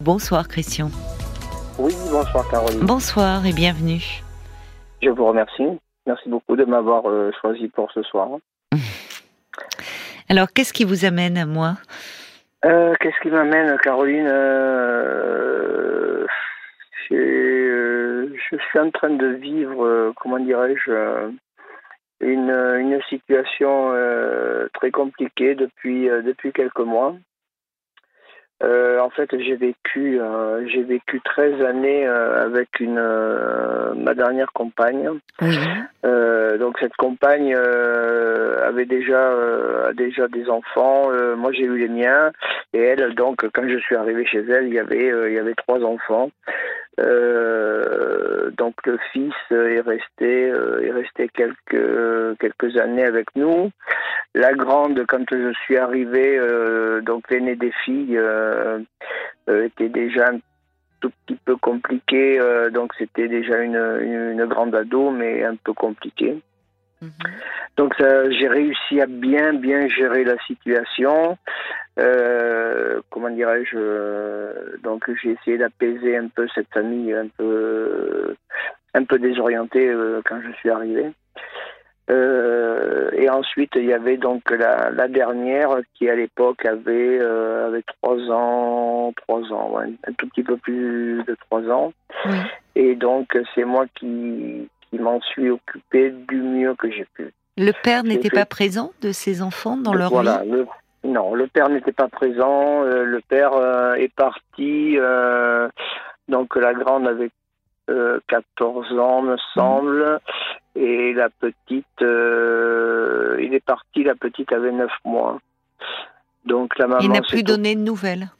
Bonsoir Christian. Oui, bonsoir Caroline. Bonsoir et bienvenue. Je vous remercie. Merci beaucoup de m'avoir euh, choisi pour ce soir. Alors, qu'est-ce qui vous amène à moi? Euh, Qu'est-ce qui m'amène, Caroline euh, Je suis en train de vivre, comment dirais-je, une, une, situation très compliquée depuis, depuis quelques mois. Euh, en fait, j'ai vécu, euh, j'ai vécu 13 années euh, avec une ma dernière compagne. donc cette compagne avait déjà a déjà des enfants. moi, j'ai eu les miens et elle, donc, quand je suis arrivé chez elle, il y avait il y avait trois enfants. Donc le fils est resté est resté quelques quelques années avec nous. La grande, quand je suis arrivé, euh, donc l'aînée des filles euh, euh, était déjà un tout petit peu compliqué, donc c'était déjà une, une, grande ado, mais un peu compliqué. Mhm. Donc j'ai réussi à bien bien gérer la situation. comment dirais-je Donc j'ai essayé d'apaiser un peu cette famille un peu un peu désorientée quand je suis arrivé. Euh, et ensuite, il y avait donc la, la dernière qui, à l'époque, avait, euh, avait 3 ans, 3 ans, un tout petit peu plus de 3 ans. Et donc, c'est moi qui m'en suis occupé du mieux que j'ai pu. Le père n'était pas présent de ses enfants dans leur voilà, vie? Non, le père n'était pas présent. Euh, le père est parti. donc, la grande avait 14 ans, me semble. Et la petite, euh, il est parti, la petite avait 9 mois. Donc la maman. Il n'a plus donné de nouvelles.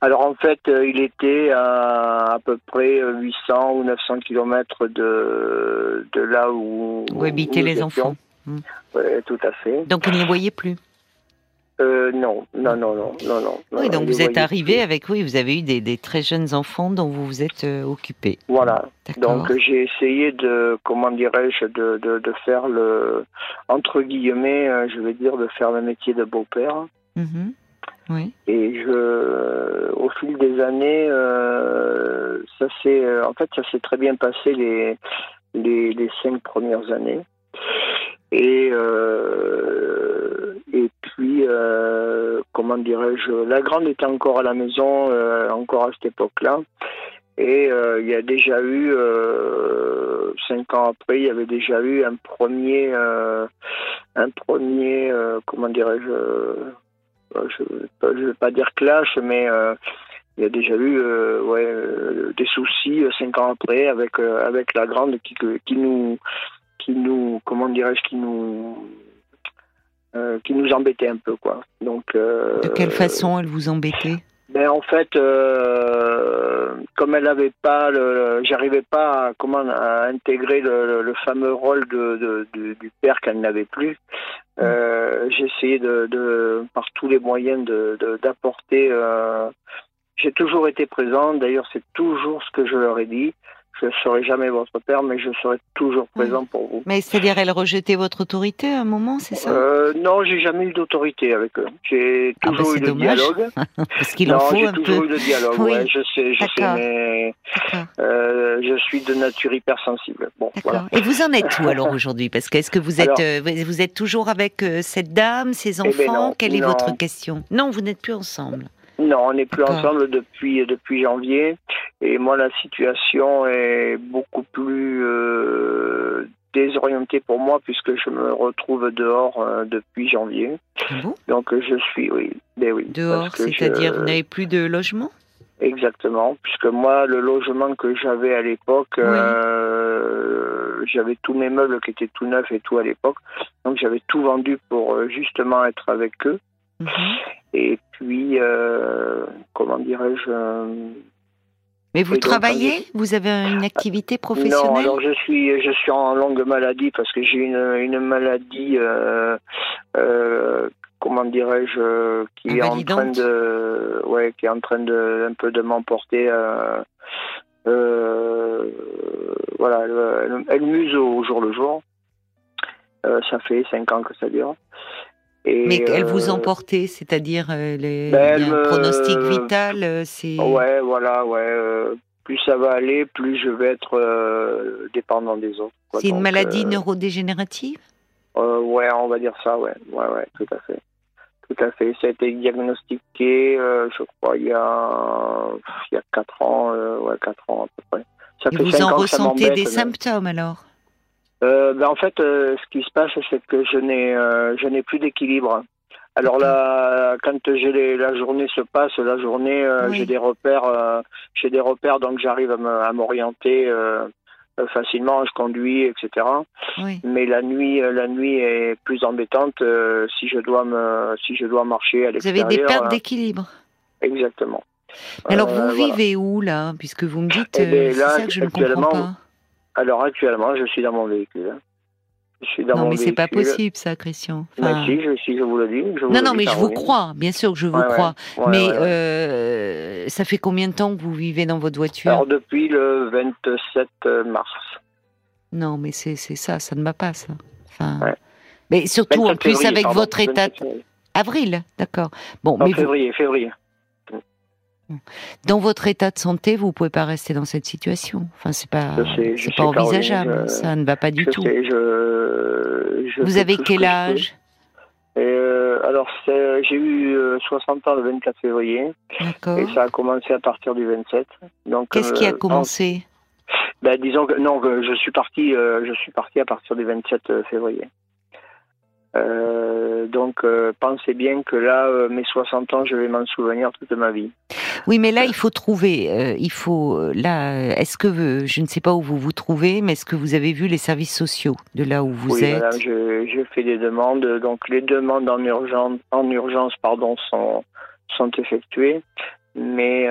Alors en fait, euh, il était à à peu près 800 ou 900 kilomètres de, de là où, où habitaient les enfants. Oui, tout à fait. Donc il ne les voyait plus? Euh, non, non, non, non, non, non. Oui, donc vous êtes arrivé avec, oui, vous avez eu des, des, très jeunes enfants dont vous vous êtes euh, occupé. Voilà. Donc j'ai essayé de, comment dirais-je, de, de, de, faire le, entre guillemets, euh, je vais dire, de faire le métier de beau-père. Mhm. Et je, au fil des années, euh, ça s'est, en fait, ça s'est très bien passé les, les, cinq premières années. Et et puis, euh, comment dirais-je, la grande était encore à la maison, euh, encore à cette époque-là. Et euh, il y a déjà eu, cinq ans après, il y avait déjà eu un premier, un premier, comment dirais-je, je ne vais pas dire clash, mais il y a déjà eu ouais, des soucis cinq ans après avec, avec la grande qui, qui nous, qui nous, comment dirais-je, qui nous euh, qui nous embêtait un peu, quoi. Donc. Euh, de quelle façon elle vous embêtait? Ben en fait, euh, comme elle n'avait pas, j'arrivais pas à, comment à intégrer le, fameux rôle de, du père qu'elle n'avait plus. Mm. J'essayais de, de, par tous les moyens d'apporter. J'ai toujours été présent. D'ailleurs, c'est toujours ce que je leur ai dit je ne serai jamais votre père, mais je serai toujours présent pour vous. Mais c'est-à-dire, elle rejetait votre autorité à un moment, c'est ça? Euh, Non, j'ai jamais eu d'autorité avec eux. J'ai ah, toujours eu le dialogue. Parce qu'il en faut un peu. j'ai toujours eu le dialogue, oui. ouais, je sais, je sais, mais euh, je suis de nature hypersensible. Bon, voilà. Et vous en êtes où alors aujourd'hui? Parce que est-ce que vous êtes, euh, vous êtes toujours avec euh, cette dame, ses eh ben enfants? Quelle est votre question? Non, vous n'êtes plus ensemble. Non, on n'est plus ensemble depuis depuis janvier. Et moi, la situation est beaucoup plus euh, désorientée pour moi puisque je me retrouve dehors euh, depuis janvier. Ah Donc je suis, oui, ben oui. Dehors, c'est-à-dire vous n'avez plus de logement? Exactement, puisque moi, le logement que j'avais à l'époque, euh, j'avais tous mes meubles qui étaient tout neufs et tout à l'époque. Donc j'avais tout vendu pour justement être avec eux. Mhm. Et puis, comment dirais-je mais vous travaillez Vous avez une activité professionnelle Non, alors je suis, je suis en longue maladie parce que j'ai une, une maladie, euh, euh, comment dirais-je, qui est en train de, ouais, qui est en train de un peu de m'emporter. Euh, voilà, elle, elle, muse au jour le jour. ça fait cinq ans que ça dure. Mais elle vous emportait, c'est-à-dire les ben, pronostic vital, c'est. Ouais, voilà, ouais. plus ça va aller, plus je vais être dépendant des autres. C'est une maladie neurodégénérative? Ouais, on va dire ça, ouais, ouais, ouais, tout à fait. Tout à fait. Ça a été diagnostiqué, euh, je crois, il y a, il y a 4 ans, euh, ouais, 4 ans à peu près. Ça Et vous en ressentez des symptômes alors? Euh, ben, En fait, ce qui se passe, c'est que je n'ai, je n'ai plus d'équilibre. Alors là, quand j'ai la journée se passe, la journée, j'ai des repères, j'ai des repères, donc j'arrive à m'orienter euh, facilement, je conduis, etc. Mais la nuit, euh, la nuit est plus embêtante euh, si je dois me, si je dois marcher à l'extérieur. Vous avez des pertes d'équilibre. Exactement. Alors vous vivez où là, puisque vous me dites, eh c'est ça que je ne comprends pas. Alors actuellement, je suis dans mon véhicule non, mais c'est pas possible, ça, Christian. si, je, vous le dis. non, non, mais je vous crois, bien sûr que je vous crois. mais euh, ça fait combien de temps que vous vivez dans votre voiture? Alors, depuis le 27 mars. Non, mais c'est ça, ça ne va pas, ça. Enfin, Mais surtout, en plus, avec votre état. Avril, d'accord. Bon, mais février, février. Dans votre état de santé, vous pouvez pas rester dans cette situation. Enfin, c'est pas, c'est pas envisageable. ça ne va pas du tout. vous avez quel âge? Euh, alors, j'ai eu 60 euh, ans le 24 février. Et ça a commencé à partir du 27. Donc, qu'est-ce qui a euh, commencé? Ben, disons que non, je suis parti, je suis parti à partir du 27 février. Euh, donc euh, pensez bien que là, euh, mes 60 ans, je vais m'en souvenir toute ma vie. Oui, mais là, il faut trouver. il faut là. Est-ce que je ne sais pas où vous vous trouvez, mais est-ce que vous avez vu les services sociaux de là où vous êtes Oui, je, je, fais des demandes. Donc les demandes en urgence, en urgence, pardon, sont sont effectuées, mais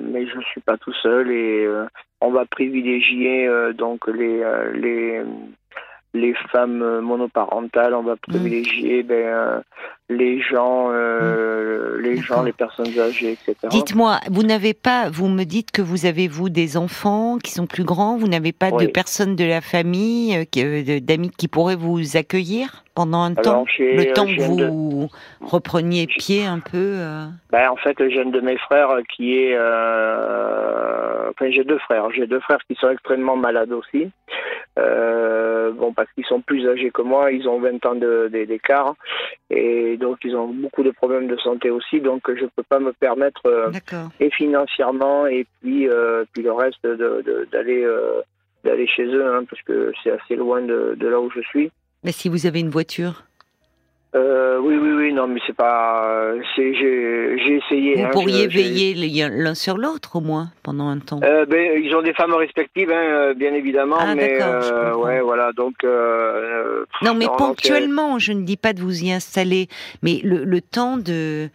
mais je suis pas tout seul et on va privilégier donc les les les femmes monoparentales, on va mmh. privilégier ben, euh, les gens, euh, mmh. les gens, les personnes âgées, etc. Dites-moi, vous n'avez pas, vous me dites que vous avez vous des enfants qui sont plus grands, vous n'avez pas de personnes de la famille, euh, d'amis qui pourraient vous accueillir pendant un temps, le temps que vous repreniez pied un peu. Ben, en fait, j'ai un de mes frères qui est, enfin j'ai deux frères, j'ai deux frères qui sont extrêmement malades aussi. Euh, bon, parce qu'ils sont plus âgés que moi, ils ont 20 ans d'écart et donc ils ont beaucoup de problèmes de santé aussi. Donc je ne peux pas me permettre, euh, et financièrement et puis, euh, puis le reste, d'aller d'aller chez eux, hein, parce que c'est assez loin de, de là où je suis. Mais si vous avez une voiture euh, oui, oui, oui, non, mais c'est pas. J'ai essayé. Vous hein, pourriez veiller l'un sur l'autre au moins pendant un temps. Euh, ben, ils ont des femmes respectives, hein, euh, bien évidemment, ah, mais ouais, voilà, donc. non, mais ponctuellement, je ne dis pas de vous y installer, mais le, le temps de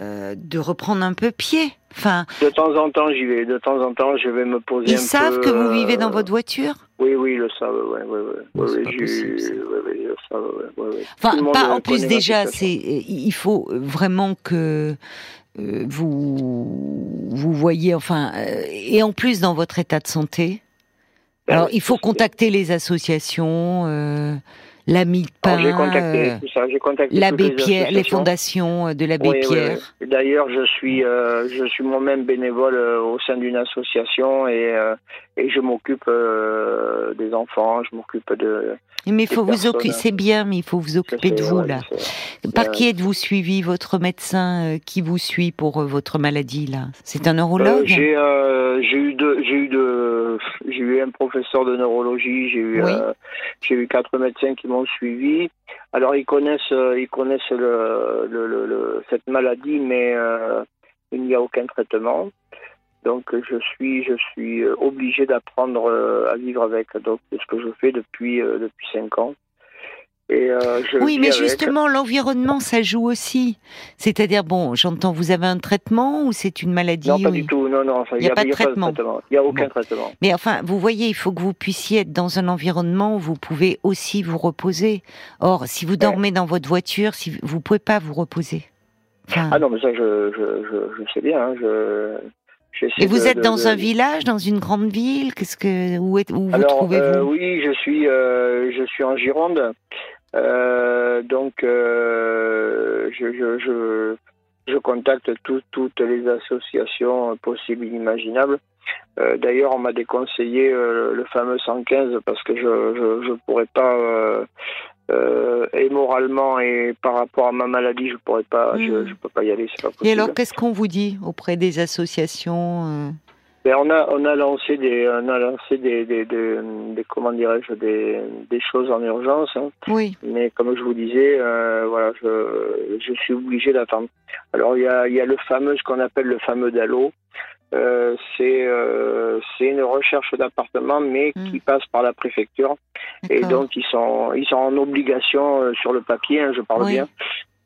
de reprendre un peu pied. Enfin. De temps en temps, j'y vais. De temps en temps, je vais me poser. Ils savent que vous vivez dans votre voiture? Oui, oui, ils le savent, oui, oui, oui. oui, Enfin, pas en plus déjà, c'est il faut vraiment que euh, vous vous voyez, enfin, euh, et en plus dans votre état de santé. Ben Alors, il faut contacter les associations. Euh, l'ami Pain, l'abbé Pierre, les fondations de l'abbé Pierre. D'ailleurs, je suis, je suis moi-même bénévole au sein d'une association et, et je m'occupe des enfants, je m'occupe de. Mais il faut vous occuper, c'est bien, mais il faut vous occuper de vous là. Par qui êtes-vous suivi Votre médecin qui vous suit pour votre maladie là? C'est un neurologue? J'ai eu j'ai eu deux, j'ai eu un professeur de neurologie, j'ai eu, j'ai eu quatre médecins qui m'ont suivi. Alors ils connaissent, euh, ils connaissent le, le, cette maladie, mais euh, il n'y a aucun traitement. Donc je suis, je suis obligé d'apprendre euh, à vivre avec. Donc c'est ce que je fais depuis depuis cinq ans. Euh, oui, mais justement, l'environnement, ça joue aussi. C'est-à-dire, bon, j'entends, vous avez un traitement ou c'est une maladie Non, pas du tout. Non, non, il n'y a, pas de traitement. Il n'y a aucun traitement. Mais enfin, vous voyez, il faut que vous puissiez être dans un environnement où vous pouvez aussi vous reposer. Or, si vous dormez dans votre voiture, si vous ne pouvez pas vous reposer. Ah non, mais ça, je, je, je, sais bien. Hein, je... Et vous êtes dans un village, dans une grande ville Qu'est-ce que où, êtes, où vous trouvez-vous euh, Oui, je suis, euh, je suis en Gironde. donc, je, je, je, je, contacte toutes les associations possibles et imaginables. D'ailleurs, on m'a déconseillé le fameux 115 parce que je ne pourrais pas euh, et moralement et par rapport à ma maladie, je pourrais pas, je, hmm. peux pas y aller, c'est pas possible. Et alors, qu'est-ce qu'on vous dit auprès des associations euh ben, on a on a lancé des on a lancé des des, des, comment dirais-je des, des choses en urgence. Hein. Oui. Mais comme je vous disais, euh, voilà, je, je suis obligé d'attendre. Alors il y a il y a le fameux ce qu'on appelle le fameux DALO. Euh, c'est euh, c'est une recherche d'appartement, mais hmm. qui passe par la préfecture. Et donc ils sont ils sont en obligation euh, sur le papier, hein, je parle bien.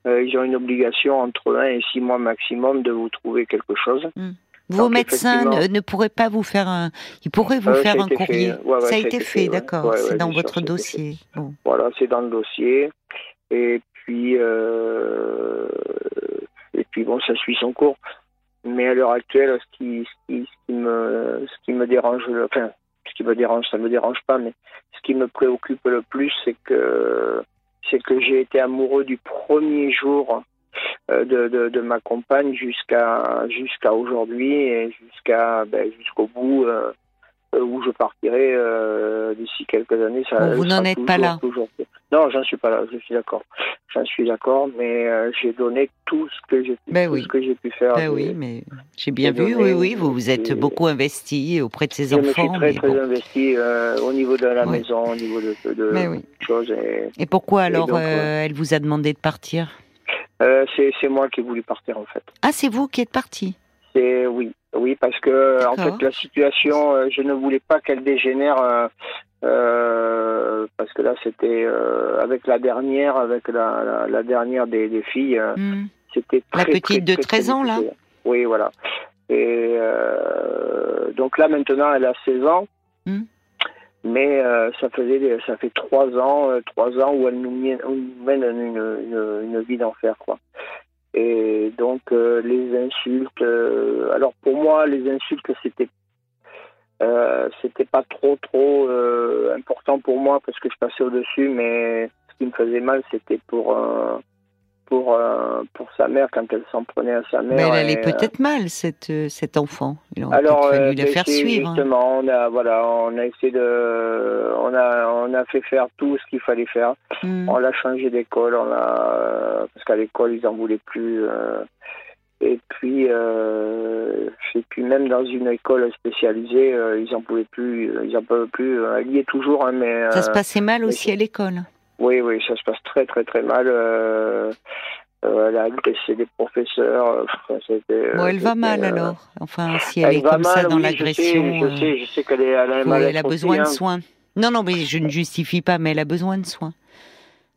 ils ont une obligation entre 1 et 6 mois maximum de vous trouver quelque chose. Hmm. Vos médecins ne, pourraient pas vous faire un. Ils pourraient vous faire un courrier. ça, a été fait, d'accord. c'est dans votre dossier. Voilà, c'est dans le dossier. Et puis, et puis bon, ça suit son cours. Mais à l'heure actuelle, ce qui, ce qui, ce qui, me, ce qui me dérange, enfin, ce qui me dérange, ça me dérange pas, mais ce qui me préoccupe le plus, c'est que, c'est que j'ai été amoureux du premier jour euh, de, de, de ma compagne jusqu'à jusqu'à aujourd'hui et jusqu'à ben, jusqu'au bout euh, où je partirai euh, d'ici quelques années. Ça, vous n'en êtes pas là. Toujours. Non, j'en suis pas là. Je suis d'accord. J'en suis d'accord, mais euh, j'ai donné tout ce que j'ai ben oui. que j'ai pu faire. Ben oui, mais j'ai bien vu. oui, oui, vous vous êtes beaucoup investi auprès de ces enfants. Je me suis très très investi euh, au niveau de la maison, au niveau de, de ben choses. Et, pourquoi alors elle vous a demandé de partir? C'est moi qui ai voulu partir en fait. Ah, c'est vous qui êtes parti? C'est oui. Oui, parce que en fait la situation, euh, je ne voulais pas qu'elle dégénère euh, euh, parce que là c'était avec la dernière, avec la, la, dernière des, des filles, hmm. c'était la petite de 13 ans là. Oui, voilà. Et donc là maintenant elle a 16 ans. Hmm. Mais ça faisait ça fait trois ans trois ans où elle nous mène, une, une, une vie d'enfer quoi. Et donc euh, les insultes. Euh, alors pour moi, les insultes, c'était euh, c'était pas trop trop important pour moi parce que je passais au dessus, mais ce qui me faisait mal, c'était pour pour, euh, pour sa mère quand elle s'en prenait à sa mère. Mais elle allait euh, peut-être mal, cette, euh, cet enfant. Il aurait Alors, fallu la faire suivre. Hein. Justement, on a, voilà, on a essayé de. On a, on a fait faire tout ce qu'il fallait faire. Hmm. On l'a changé d'école, on a, parce qu'à l'école, ils n'en voulaient plus. et puis, et puis même dans une école spécialisée, ils n'en pouvaient plus, ils en peuvent plus. Elle y est toujours, hein, mais. Ça se passait mal aussi à l'école. Oui, oui, ça se passe très, très, très mal. Euh, euh, elle a agressé des professeurs. Euh, bon, elle va mal alors. Enfin, si elle, est comme ça dans l'agression. Je, sais, je sais, qu'elle est, elle a, elle a besoin de hein. soins. Non, non, mais je ne justifie pas, mais elle a besoin de soins.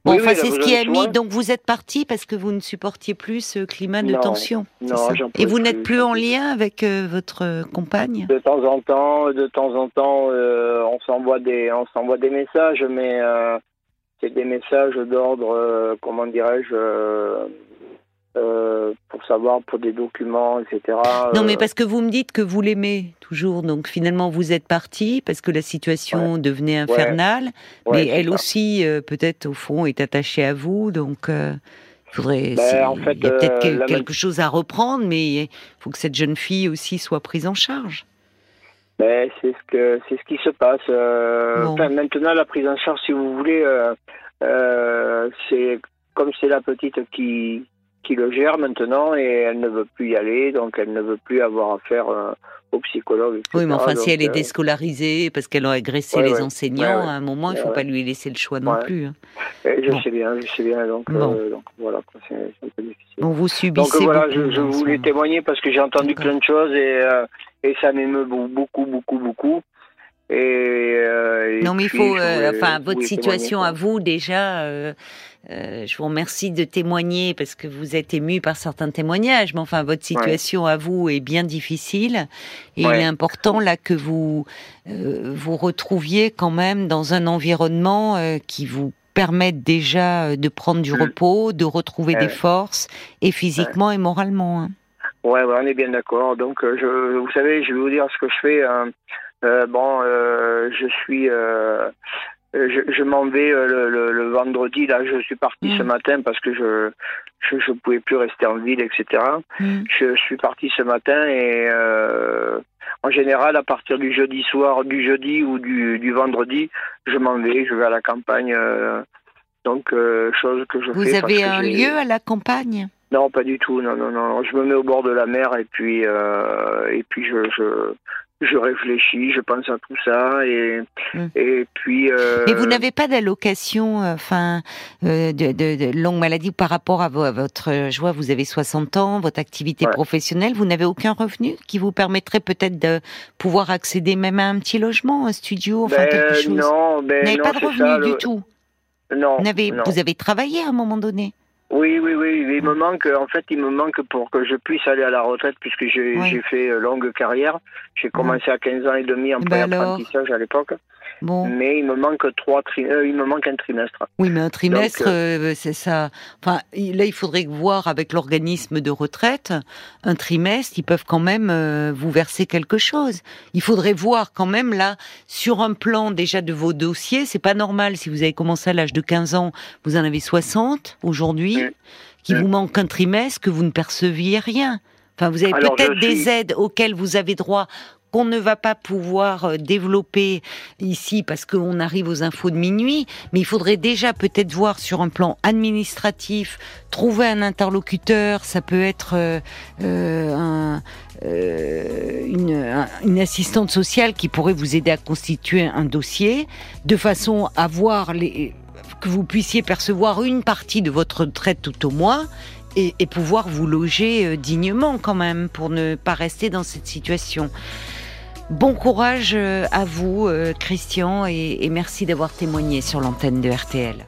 Bon, enfin, c'est ce qui a mis. Donc, vous êtes parti parce que vous ne supportiez plus ce climat de tension. Non, Et vous n'êtes plus en lien avec votre compagne? De temps en temps, de temps en temps, on s'envoie des, on s'envoie des messages, mais c'est des messages d'ordre, euh, comment dirais-je, euh, euh, pour savoir, pour des documents, etc. Non, mais parce que vous me dites que vous l'aimez toujours, donc finalement vous êtes parti parce que la situation devenait infernale, mais elle aussi, peut-être au fond, est attachée à vous, donc. Faudrait, ben, en fait, il y a peut-être quelque chose à reprendre, mais il faut que cette jeune fille aussi soit prise en charge. Ben, c'est ce que c'est ce qui se passe. Euh, maintenant, la prise en charge, si vous voulez, euh, euh, c'est comme c'est la petite qui qui le gère maintenant et elle ne veut plus y aller, donc elle ne veut plus avoir affaire au psychologue. Oui, mais enfin, si elle est déscolarisée parce qu'elle a agressé les enseignants, à un moment, il ne faut pas lui laisser le choix non plus. Hein. Je sais bien, je sais bien, donc, donc voilà, c'est un peu difficile. Donc vous subissez. Donc voilà, je, je voulais témoigner parce que j'ai entendu plein de choses et et ça m'émeut beaucoup, beaucoup, beaucoup. Et, euh, non, mais il faut, euh, enfin, votre situation à vous déjà. Euh, je vous remercie de témoigner parce que vous êtes ému par certains témoignages, mais enfin, votre situation à vous est bien difficile et il est important là que vous vous retrouviez quand même dans un environnement qui vous permette déjà de prendre du mm. repos, de retrouver des forces, et physiquement et moralement. Hein. Ouais, on est bien d'accord. Donc, euh, je, vous savez, je vais vous dire ce que je fais. Hein. Euh, bon, euh, je suis, je, m'en vais le, vendredi. Là, je suis parti ce mm. matin parce que je je ne pouvais plus rester en ville, etc. Mm. Je suis parti ce matin et en général, à partir du jeudi soir, du jeudi ou du, du vendredi, je m'en vais, je vais à la campagne. donc, chose que je Vous fais. Vous avez un lieu à la campagne? Non, pas du tout. Non, non, non. Je me mets au bord de la mer et puis euh, et puis je, je, je réfléchis, je pense à tout ça et hmm. et puis. Euh, Mais vous n'avez pas d'allocation, euh, enfin, de, de, longue maladie par rapport à, votre joie. Vous avez 60 ans, votre activité professionnelle. Vous n'avez aucun revenu qui vous permettrait peut-être de pouvoir accéder même à un petit logement, un studio, enfin ben, quelque chose? Non, ben, vous n'avez pas de revenu du tout? Non, vous avez, vous avez travaillé à un moment donné? Oui, oui, oui. Il me manque, en fait, il me manque pour que je puisse aller à la retraite, puisque j'ai fait euh, longue carrière. J'ai commencé à 15 ans et demi en ben apprentissage à l'époque. Mais il me manque trois euh, il me manque un trimestre. Oui, mais un trimestre, euh, c'est ça. Enfin, là, il faudrait voir avec l'organisme de retraite, un trimestre, ils peuvent quand même vous verser quelque chose. Il faudrait voir quand même là, sur un plan déjà de vos dossiers, c'est pas normal. Si vous avez commencé à l'âge de 15 ans, vous en avez 60 aujourd'hui qu'il vous manque un trimestre, que vous ne perceviez rien. Enfin, vous avez peut-être des aides auxquelles vous avez droit qu'on ne va pas pouvoir euh, développer ici parce qu'on arrive aux infos de minuit, mais il faudrait déjà peut-être voir sur un plan administratif, trouver un interlocuteur, ça peut être euh, euh, une, une, assistante sociale qui pourrait vous aider à constituer un dossier, de façon à voir les, que vous puissiez percevoir une partie de votre retraite tout au mois et, pouvoir vous loger euh, dignement quand même pour ne pas rester dans cette situation. Bon courage euh, à vous, euh, Christian, et merci d'avoir témoigné sur l'antenne de RTL.